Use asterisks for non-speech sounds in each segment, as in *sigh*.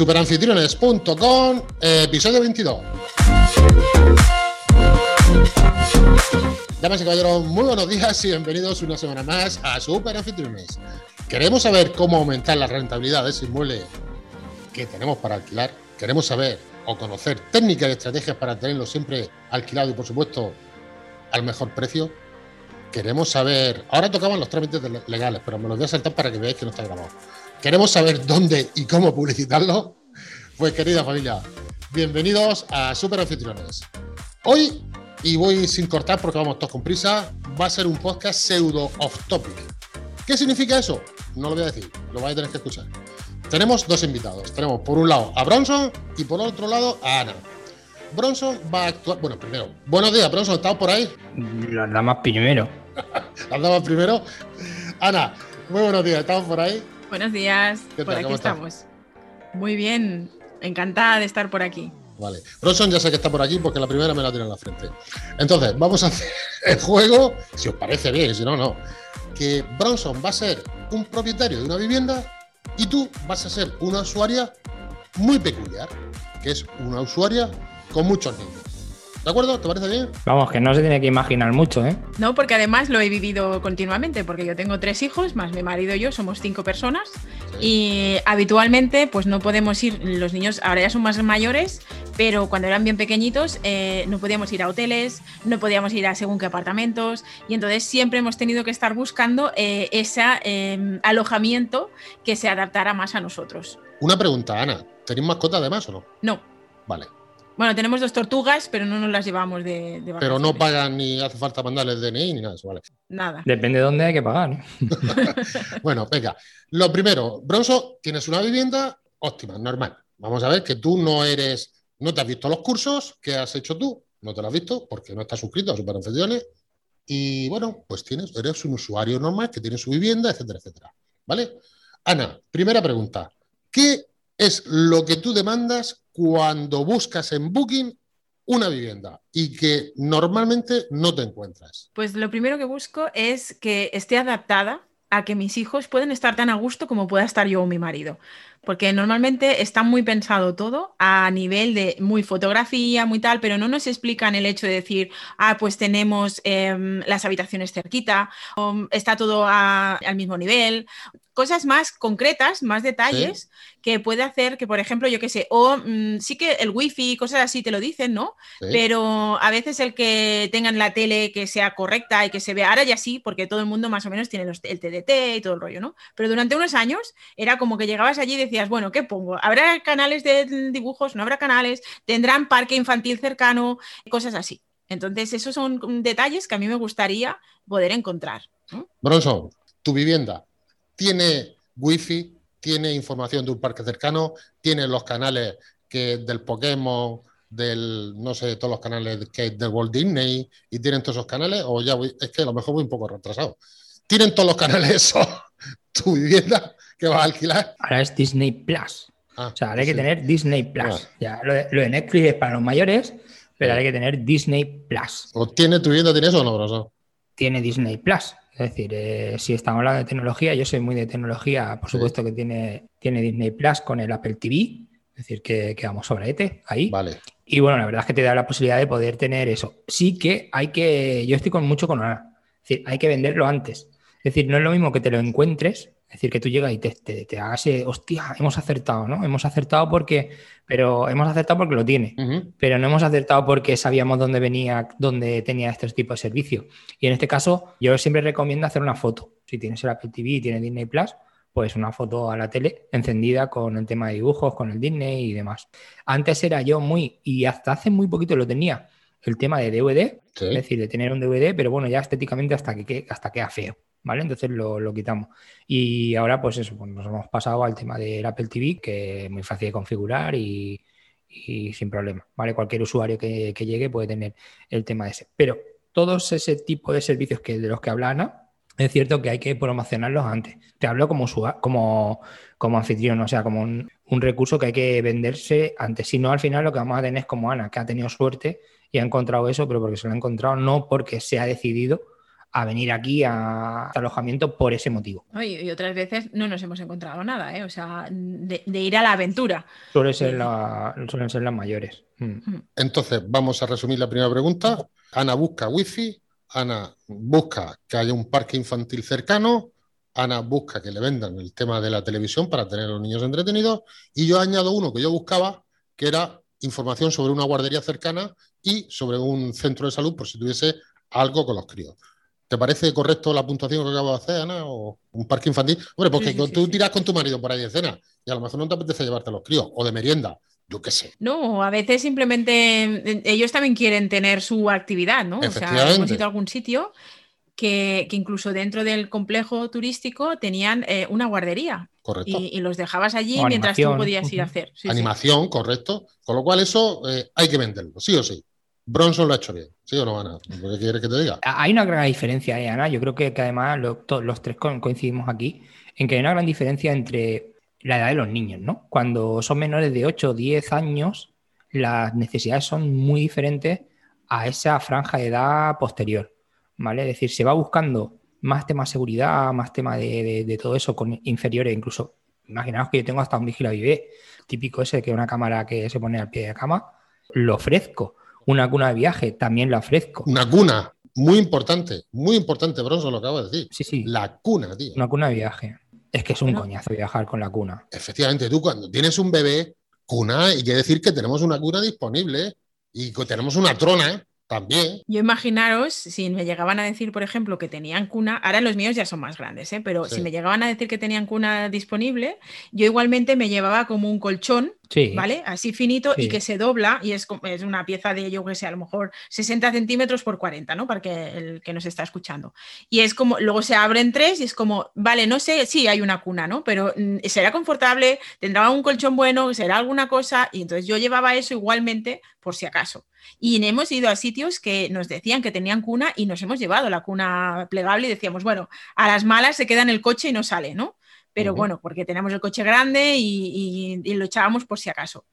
superanfitriones.com, episodio 22. Damas y caballeros, muy buenos días y bienvenidos una semana más a Superanfitriones. Queremos saber cómo aumentar la rentabilidad de ese inmueble que tenemos para alquilar. Queremos saber o conocer técnicas y estrategias para tenerlo siempre alquilado y, por supuesto, al mejor precio. Queremos saber. Ahora tocaban los trámites legales, pero me los voy a saltar para que veáis que no está grabado. Queremos saber dónde y cómo publicitarlo. Pues, querida familia, bienvenidos a Super Anfitriones. Hoy, y voy sin cortar porque vamos todos con prisa, va a ser un podcast pseudo off topic. ¿Qué significa eso? No lo voy a decir, lo vais a tener que escuchar. Tenemos dos invitados. Tenemos por un lado a Bronson y por otro lado a Ana. Bronson va a actuar. Bueno, primero, buenos días, Bronson, ¿estás por ahí? Las damas primero. *laughs* Las damas primero. Ana, muy buenos días, ¿estamos por ahí? Buenos días, por aquí estamos. Muy bien, encantada de estar por aquí. Vale. Bronson ya sé que está por aquí porque la primera me la tiene en la frente. Entonces, vamos a hacer *laughs* el juego, si os parece bien, si no, no. Que Bronson va a ser un propietario de una vivienda y tú vas a ser una usuaria muy peculiar, que es una usuaria con muchos niños. ¿De acuerdo? ¿Te parece bien? Vamos, que no se tiene que imaginar mucho, ¿eh? No, porque además lo he vivido continuamente, porque yo tengo tres hijos, más mi marido y yo, somos cinco personas, y habitualmente pues no podemos ir, los niños ahora ya son más mayores, pero cuando eran bien pequeñitos eh, no podíamos ir a hoteles, no podíamos ir a según qué apartamentos, y entonces siempre hemos tenido que estar buscando eh, ese em, alojamiento que se adaptara más a nosotros. Una pregunta, Ana, ¿tenéis mascota además o no? No. Vale. Bueno, tenemos dos tortugas, pero no nos las llevamos de, de Pero no pagan ni hace falta mandarles DNI ni nada eso, ¿vale? Nada. Depende de dónde hay que pagar. *laughs* bueno, venga. Lo primero, Bronzo, tienes una vivienda óptima, normal. Vamos a ver que tú no eres, no te has visto los cursos que has hecho tú, no te lo has visto porque no estás suscrito a Superanfitriones. Y bueno, pues tienes, eres un usuario normal que tiene su vivienda, etcétera, etcétera. ¿Vale? Ana, primera pregunta. ¿Qué es lo que tú demandas cuando buscas en Booking una vivienda y que normalmente no te encuentras? Pues lo primero que busco es que esté adaptada a que mis hijos pueden estar tan a gusto como pueda estar yo o mi marido. Porque normalmente está muy pensado todo a nivel de muy fotografía, muy tal, pero no nos explican el hecho de decir, ah, pues tenemos em, las habitaciones cerquita, o está todo al mismo nivel, cosas más concretas, más detalles que puede hacer que, por ejemplo, yo qué sé, o mm, sí que el wifi, cosas así te lo dicen, ¿no? Pero a veces el que tengan la tele que sea correcta y que se vea, ahora ya sí, porque todo el mundo más o menos tiene el TDT y todo el rollo, ¿no? Pero durante unos años era como que llegabas allí y decías, bueno, ¿qué pongo? ¿Habrá canales de dibujos? ¿No habrá canales? ¿Tendrán parque infantil cercano? Cosas así. Entonces, esos son detalles que a mí me gustaría poder encontrar. Bronson, tu vivienda, tiene wifi, tiene información de un parque cercano, tiene los canales que del Pokémon, del, no sé, todos los canales que del Walt Disney y tienen todos esos canales, o ya voy, es que a lo mejor voy un poco retrasado. ¿Tienen todos los canales eso? *laughs* ¿Tu vivienda que vas a alquilar? Ahora es Disney Plus. Ah, o sea, ahora hay que tener Disney Plus. Ya, lo, de, Netflix es para los mayores, pero ahora hay que tener Disney Plus. ¿O tiene tu vivienda, tiene eso o no, bro? Tiene Disney Plus. Es decir, eh, si estamos hablando de tecnología, yo soy muy de tecnología, por supuesto que tiene, tiene Disney Plus con el Apple TV, es decir, que, vamos sobre ETE ahí. Vale. Y bueno, la verdad es que te da la posibilidad de poder tener eso. Sí que hay que, yo estoy con mucho con una, es decir, hay que venderlo antes. Es decir, no es lo mismo que te lo encuentres es decir, que tú llegas y te, te, hagas, hostia, hemos acertado, ¿no? Hemos acertado porque, pero hemos acertado porque lo tiene, pero no hemos acertado porque sabíamos dónde venía, dónde tenía este tipo de servicio. Y en este caso, yo siempre recomiendo hacer una foto. Si tienes el Apple TV y tienes Disney Plus, pues una foto a la tele encendida con el tema de dibujos, con el Disney y demás. Antes era yo muy, y hasta hace muy poquito lo tenía, el tema de DVD, es decir, de tener un DVD, pero bueno, ya estéticamente hasta que hasta queda feo. ¿vale? Entonces lo, quitamos. Y ahora, pues eso, pues nos hemos pasado al tema del Apple TV, que es muy fácil de configurar y, sin problema, ¿vale? Cualquier usuario que, llegue puede tener el tema ese. Pero todos ese tipo de servicios que, de los que habla Ana, es cierto que hay que promocionarlos antes. Te hablo como, como, como anfitrión, o sea, como un, un, recurso que hay que venderse antes. Si no, al final lo que vamos a tener es como Ana, que ha tenido suerte y ha encontrado eso, pero porque se lo ha encontrado, no porque se ha decidido a venir aquí a, este alojamiento por ese motivo. Y, otras veces no nos hemos encontrado nada, ¿eh? o sea, de, ir a la aventura. Suele ser suelen ser las mayores. Mm. Mm. Entonces, vamos a resumir la primera pregunta. Ana busca wifi, Ana busca que haya un parque infantil cercano, Ana busca que le vendan el tema de la televisión para tener a los niños entretenidos y yo añado uno que yo buscaba, que era información sobre una guardería cercana y sobre un centro de salud por si tuviese algo con los críos. ¿Te parece correcto la puntuación que acabo de hacer, Ana? ¿O un parque infantil? Hombre, porque tú tiras con tu marido por ahí de cena y a lo mejor no te apetece llevarte a los críos o de merienda. Yo qué sé. No, a veces simplemente eh, ellos también quieren tener su actividad, ¿no? O sea, hemos ido a algún sitio que, incluso dentro del complejo turístico tenían eh, una guardería. Correcto. Y, los dejabas allí mientras tú podías ir a hacer. animación, correcto. Con lo cual eso eh, hay que venderlo, sí o sí. Bronson lo ha hecho bien, ¿sí o no, Ana? ¿Qué quieres que te diga? Hay una gran diferencia, ¿eh, Ana. Yo creo que, además los tres coincidimos aquí en que hay una gran diferencia entre la edad de los niños, ¿no? Cuando son menores de 8 o 10 años, las necesidades son muy diferentes a esa franja de edad posterior, ¿vale? Es decir, se va buscando más tema de seguridad, más tema de, todo eso con inferiores, incluso, imaginaos que yo tengo hasta un vigila vive, típico ese que una cámara que se pone al pie de la cama, lo ofrezco una cuna de viaje, también la ofrezco. Una cuna, muy importante, muy importante, Bronzo, lo acabo de decir. Sí, sí. La cuna, tío. Una cuna de viaje. Es que es un coñazo viajar con la cuna. Efectivamente, tú cuando tienes un bebé, cuna, y quiere decir que tenemos una cuna disponible y que tenemos una trona también. Yo imaginaros, si me llegaban a decir, por ejemplo, que tenían cuna, ahora los míos ya son más grandes, ¿eh? pero si me llegaban a decir que tenían cuna disponible, yo igualmente me llevaba como un colchón ¿vale? Así finito y que se dobla y es, es una pieza de, yo que sé, a lo mejor 60 centímetros por 40, ¿no? Para que el que nos está escuchando. Y es como, luego se abren tres y es como, vale, no sé, sí, hay una cuna, ¿no? Pero mm, será confortable, tendrá un colchón bueno, será alguna cosa y entonces yo llevaba eso igualmente por si acaso. Y hemos ido a sitios que nos decían que tenían cuna y nos hemos llevado la cuna plegable y decíamos, bueno, a las malas se queda en el coche y no sale, ¿no? Pero bueno, porque tenemos el coche grande y, lo echábamos por si acaso.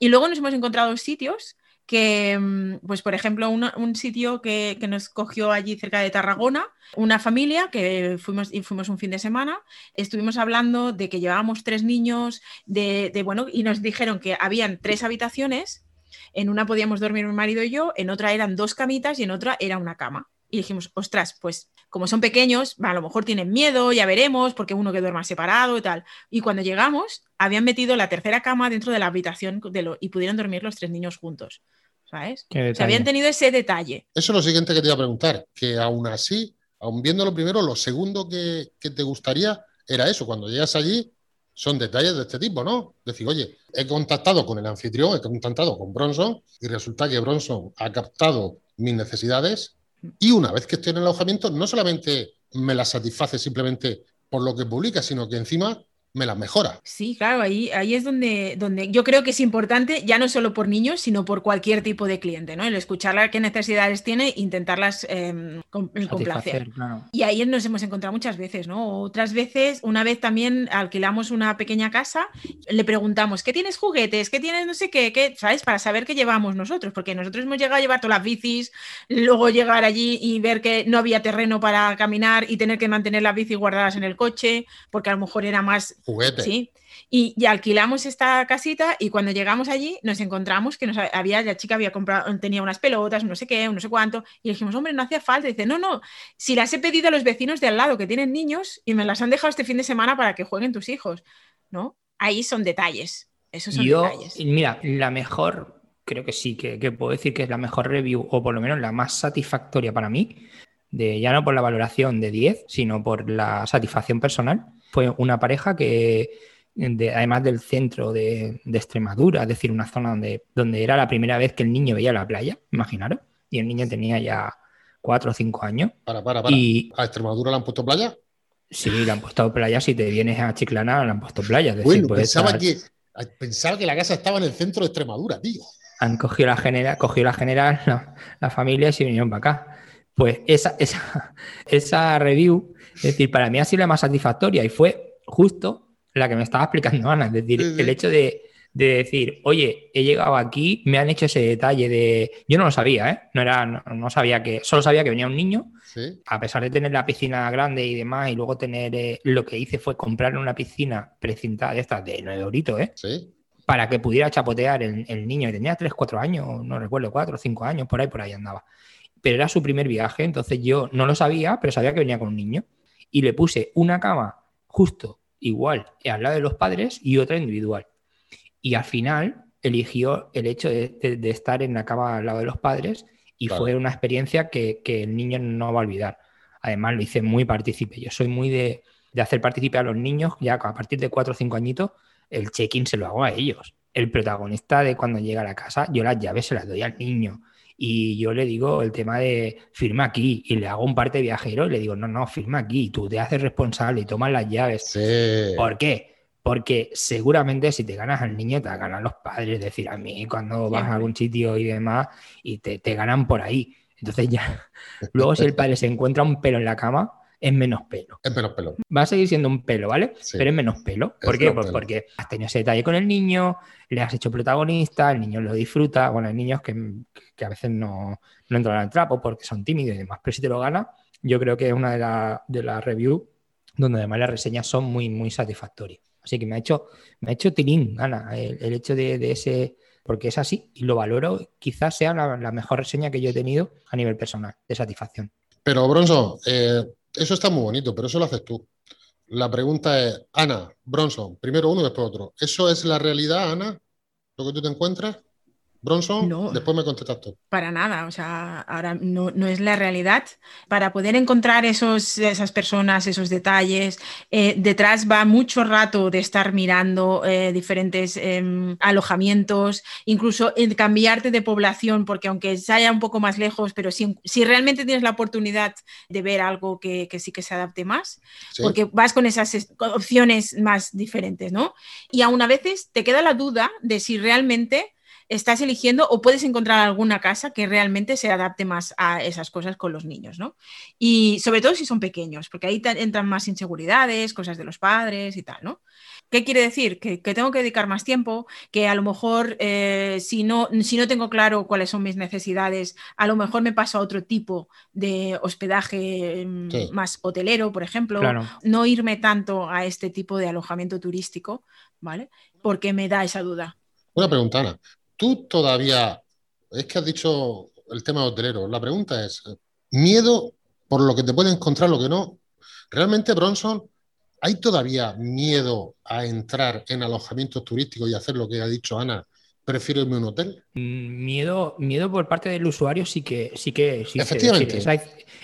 Y luego nos hemos encontrado sitios que, mm, pues por ejemplo, un sitio que, nos cogió allí cerca de Tarragona, una familia que fuimos, y fuimos un fin de semana, estuvimos hablando de que llevábamos tres niños, de, de, bueno, y nos dijeron que habían tres habitaciones, en una podíamos dormir mi marido y yo, en otra eran dos camitas y en otra era una cama. Y dijimos, ostras, pues como son pequeños, a lo mejor tienen miedo, ya veremos, porque uno que duerma separado y tal. Y cuando llegamos, habían metido la tercera cama dentro de la habitación de lo, y pudieron dormir los tres niños juntos. ¿Sabes? O habían tenido ese detalle. Eso es lo siguiente que te iba a preguntar, que aún así, aún viendo lo primero, lo segundo que, que te gustaría era eso, cuando llegas allí, son detalles de este tipo, ¿no? Decir, oye, he contactado con el anfitrión, he contactado con Bronson y resulta que Bronson ha captado mis necesidades y una vez que estoy en el alojamiento, no solamente me la satisface simplemente por lo que publica, sino que encima me las mejora. Sí, claro, ahí, ahí es donde, donde yo creo que es importante, ya no solo por niños, sino por cualquier tipo de cliente, ¿no? El escucharla qué necesidades tiene e intentarlas eh, complacer. Y ahí nos hemos encontrado muchas veces, ¿no? Otras veces, una vez también alquilamos una pequeña casa, le preguntamos, ¿qué tienes juguetes? ¿Qué tienes no sé qué? qué? ¿Sabes? Para saber qué llevamos nosotros, porque nosotros hemos llegado a llevar todas las bicis, luego llegar allí y ver que no había terreno para caminar y tener que mantener las bicis guardadas en el coche, porque a lo mejor era más Juguete. Sí. Y, alquilamos esta casita y cuando llegamos allí nos encontramos que nos había, la chica había comprado, tenía unas pelotas, no sé qué, no sé cuánto, y dijimos, hombre, no hacía falta. Y dice, no, no, si las he pedido a los vecinos de al lado que tienen niños y me las han dejado este fin de semana para que jueguen tus hijos, ¿no? Ahí son detalles. Esos son Yo, detalles. Mira, la mejor, creo que sí, que, que, puedo decir que es la mejor review, o por lo menos la más satisfactoria para mí, de, ya no por la valoración de 10, sino por la satisfacción personal fue una pareja que, además del centro de, Extremadura, es decir, una zona donde, donde era la primera vez que el niño veía la playa, imaginaros, y el niño tenía ya cuatro o cinco años. Para, para, para. Y, ¿A Extremadura le han puesto playa? Sí, le han puesto playa. Si te vienes a Chiclana, le han puesto playa. bueno, pensaba, que, pensaba que la casa estaba en el centro de Extremadura, tío. Han cogido la general, cogió la general, la, familia y se vinieron para acá. Pues esa, esa, *laughs* esa review es decir, para mí ha sido la más satisfactoria y fue justo la que me estaba explicando Ana. Es decir, el hecho de, de decir, oye, he llegado aquí, me han hecho ese detalle de. Yo no lo sabía, ¿eh? No, era, no, sabía que. Solo sabía que venía un niño. A pesar de tener la piscina grande y demás, y luego tener. Eh, lo que hice fue comprar una piscina precintada de estas de 9 euritos, ¿eh? Sí. Para que pudiera chapotear el, el niño. Tenía 3, 4 años, no recuerdo, 4 o 5 años, por ahí, por ahí andaba. Pero era su primer viaje, entonces yo no lo sabía, pero sabía que venía con un niño. Y le puse una cama justo igual al lado de los padres y otra individual. Y al final eligió el hecho de, estar en la cama al lado de los padres y fue una experiencia que, el niño no va a olvidar. Además, lo hice muy partícipe. Yo soy muy de, hacer partícipe a los niños, ya a partir de cuatro o cinco añitos, el check-in se lo hago a ellos. El protagonista de cuando llega a la casa, yo las llaves se las doy al niño. Y yo le digo el tema de firma aquí y le hago un parte viajero y le digo, no, no, firma aquí, tú te haces responsable y tomas las llaves. ¿Por qué? Porque seguramente si te ganas al niño, te ganan los padres, es decir, a mí cuando vas a algún sitio y demás, y te, te ganan por ahí. Entonces ya, *laughs* luego si el padre se encuentra un pelo en la cama, es menos pelo. Es menos pelo. Va a seguir siendo un pelo, ¿vale? Pero es menos pelo. ¿Por qué? Pues porque has tenido ese detalle con el niño, le has hecho protagonista, el niño lo disfruta. Bueno, hay niños que, a veces no, no, entran al trapo porque son tímidos y demás, pero si te lo gana, yo creo que es una de las de la reviews donde además las reseñas son muy, muy satisfactorias. Así que me ha hecho, me ha hecho tilín, Ana, el, hecho de, ese, porque es así y lo valoro, quizás sea la, mejor reseña que yo he tenido a nivel personal de satisfacción. Pero, Bronzo, eh, eso está muy bonito, pero eso lo haces tú. La pregunta es, Ana, Bronson, primero uno, después otro. ¿Eso es la realidad, Ana? ¿Lo que tú te encuentras? Bronson, no, después me contestas tú. Para nada, o sea, ahora no, es la realidad. Para poder encontrar esos, esas personas, esos detalles, eh, detrás va mucho rato de estar mirando eh, diferentes em, alojamientos, incluso en cambiarte de población, porque aunque se haya un poco más lejos, pero si, si realmente tienes la oportunidad de ver algo que, sí que se adapte más, porque vas con esas opciones más diferentes, ¿no? Y aún a veces te queda la duda de si realmente estás eligiendo o puedes encontrar alguna casa que realmente se adapte más a esas cosas con los niños, ¿no? Y sobre todo si son pequeños, porque ahí entran más inseguridades, cosas de los padres y tal, ¿no? ¿Qué quiere decir? Que, tengo que dedicar más tiempo, que a lo mejor eh, si, no, si no tengo claro cuáles son mis necesidades, a lo mejor me paso a otro tipo de hospedaje mm, más hotelero, por ejemplo, no irme tanto a este tipo de alojamiento turístico, ¿vale? Porque me da esa duda. Una pregunta, Ana tú todavía, es que has dicho el tema hotelero, la pregunta es, miedo por lo que te puede encontrar, lo que no. Realmente, Bronson, ¿hay todavía miedo a entrar en alojamientos turísticos y hacer lo que ha dicho Ana? Prefiero irme a un hotel. Mm, miedo, miedo por parte del usuario sí que sí que Efectivamente. esa,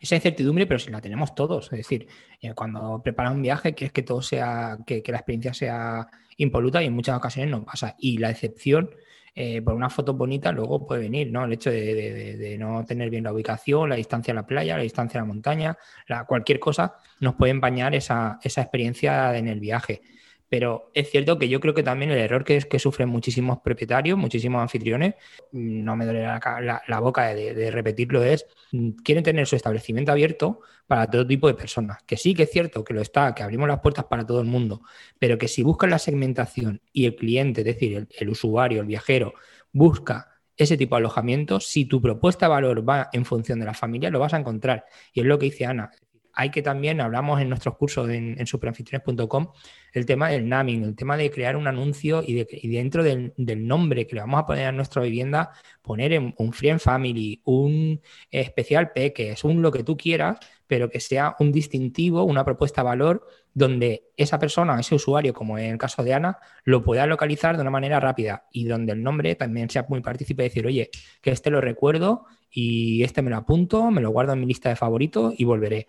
incertidumbre, pero si la tenemos todos. Es decir, eh, cuando preparas un viaje, quieres que todo sea, que, que la experiencia sea impoluta y en muchas ocasiones no pasa. Y la excepción eh, por una foto bonita luego puede venir, ¿no? El hecho de, no tener bien la ubicación, la distancia a la playa, la distancia a la montaña, cualquier cosa nos puede empañar esa, esa experiencia en el viaje. Pero es cierto que yo creo que también el error que, es que sufren muchísimos propietarios, muchísimos anfitriones, no me duele la, boca de, repetirlo, es mm, quieren tener su establecimiento abierto para todo tipo de personas. Que sí que es cierto que lo está, que abrimos las puertas para todo el mundo, pero que si buscan la segmentación y el cliente, es decir, el, el usuario, el viajero, busca ese tipo de alojamiento, si tu propuesta de valor va en función de la familia, lo vas a encontrar. Y es lo que dice Ana hay que también, hablamos en nuestros cursos en, en superanfitriones.com, el tema del naming, el tema de crear un anuncio y, dentro del, nombre que le vamos a poner a nuestra vivienda, poner un Friend Family, un especial es un lo que tú quieras, pero que sea un distintivo, una propuesta de valor donde esa persona, ese usuario, como en el caso de Ana, lo pueda localizar de una manera rápida y donde el nombre también sea muy partícipe, decir, oye, que este lo recuerdo y este me lo apunto, me lo guardo en mi lista de favoritos y volveré.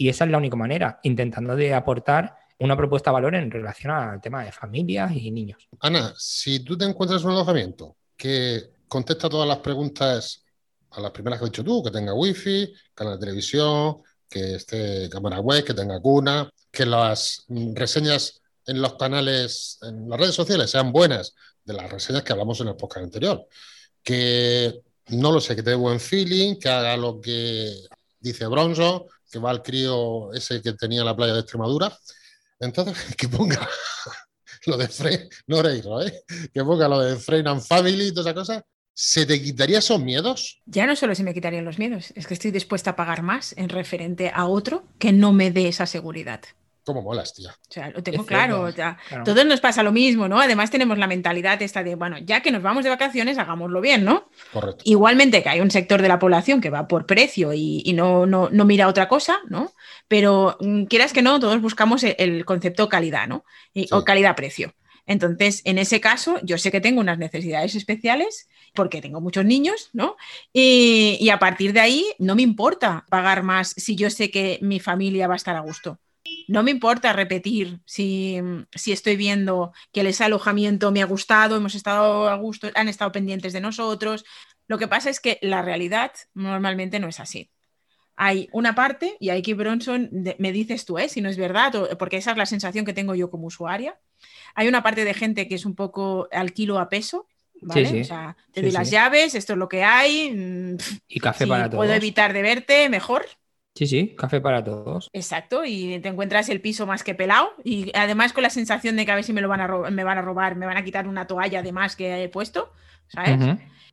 Y esa es la única manera, intentando de aportar una propuesta de valor en relación al tema de familias y niños. Ana, si tú te encuentras un alojamiento que contesta todas las preguntas a las primeras que has dicho tú, que tenga wifi, canal de televisión, que esté cámara web, que tenga cuna, que las reseñas en los canales, en las redes sociales sean buenas, de las reseñas que hablamos en el podcast anterior, que no lo sé, que te dé buen feeling, que haga lo que dice Bronzo, que va al crío ese que tenía la playa de Extremadura. Entonces, *laughs* que ponga lo de Friend, no reírlo, ¿eh? Que ponga lo de Friend and Family y toda esa cosa. ¿Se te quitaría esos miedos? Ya no solo se me quitarían los miedos, es que estoy dispuesta a pagar más en referente a otro que no me dé esa seguridad. ¿Cómo molas, tía? O sea, lo tengo claro. Todos nos pasa lo mismo, ¿no? Además tenemos la mentalidad esta de, bueno, ya que nos vamos de vacaciones, hagámoslo bien, ¿no? Correcto. Igualmente que hay un sector de la población que va por precio y, no, no, mira otra cosa, ¿no? Pero mm, quieras que no, todos buscamos el, concepto calidad, ¿no? O calidad-precio. Entonces, en ese caso, yo sé que tengo unas necesidades especiales porque tengo muchos niños, ¿no? Y, y, a partir de ahí no me importa pagar más si yo sé que mi familia va a estar a gusto. No me importa repetir si, estoy viendo que ese alojamiento me ha gustado, hemos estado a gusto, han estado pendientes de nosotros. Lo que pasa es que la realidad normalmente no es así. Hay una parte, y aquí Bronson, me dices tú, ¿eh? si no es verdad, porque esa es la sensación que tengo yo como usuaria. Hay una parte de gente que es un poco al kilo a peso, ¿vale? O sea, te doy las llaves, esto es lo que hay. Mm, y café para todos. Puedo evitar de verte, mejor. Sí, sí, café para todos. Exacto, y te encuentras el piso más que pelado y además con la sensación de que a ver si me lo van a, me van a robar, me van a quitar una toalla además que he puesto, ¿sabes?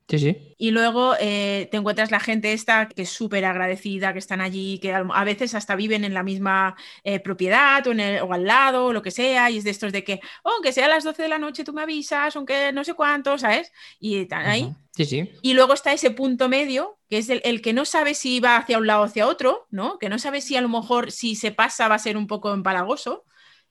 Sí, sí. Y luego eh, te encuentras la gente esta que es súper agradecida, que están allí, que a veces hasta viven en la misma eh, propiedad o, en el, o, al lado o lo que sea, y es de estos de que, oh, aunque sea a las 12 de la noche tú me avisas, aunque no sé cuánto, ¿sabes? Y están ahí. Sí, sí. Y luego está ese punto medio, que es el, el, que no sabe si va hacia un lado o hacia otro, ¿no? Que no sabe si a lo mejor si se pasa va a ser un poco empalagoso.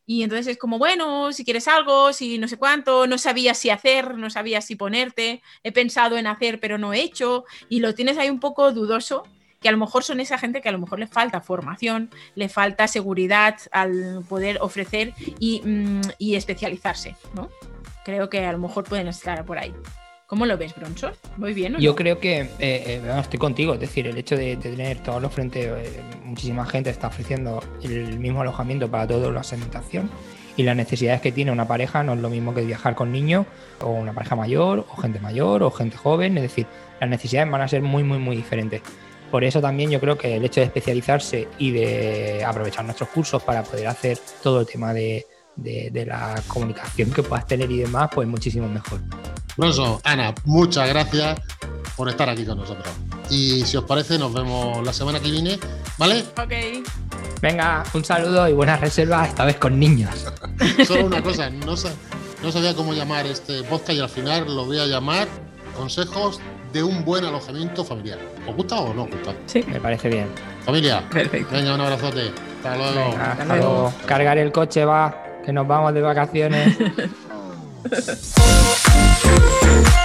Y entonces es como, bueno, si quieres algo, si no sé cuánto, no sabía si hacer, no sabía si ponerte, he pensado en hacer pero no he hecho, y lo tienes ahí un poco dudoso, que a lo mejor son esa gente que a lo mejor le falta formación, le falta seguridad al poder ofrecer y, mm, y especializarse, ¿no? Creo que a lo mejor pueden estar por ahí. ¿Cómo lo ves, Bronson? ¿Muy bien? Yo creo que eh, eh, estoy contigo. Es decir, el hecho de, tener todos los frentes, eh, muchísima gente está ofreciendo el mismo alojamiento para toda la alimentación y las necesidades que tiene una pareja no es lo mismo que viajar con niños o una pareja mayor o gente mayor o gente joven. Es decir, las necesidades van a ser muy, muy, muy diferentes. Por eso también yo creo que el hecho de especializarse y de aprovechar nuestros cursos para poder hacer todo el tema de, de la comunicación que puedas tener y demás, pues muchísimo mejor. Bronson, Ana, muchas gracias por estar aquí con nosotros. Y si os parece, nos vemos la semana que viene, ¿vale? Ok. Venga, un saludo y buenas reservas, esta vez con niños. *laughs* Solo una cosa, no, no sabía cómo llamar este podcast y al final lo voy a llamar Consejos de un buen alojamiento familiar. ¿Os gusta o no os gusta? Sí, me parece bien. Familia, Perfecto. venga, un abrazote. Hasta luego. hasta, luego. Cargar el coche va, que nos vamos de vacaciones. *laughs* Música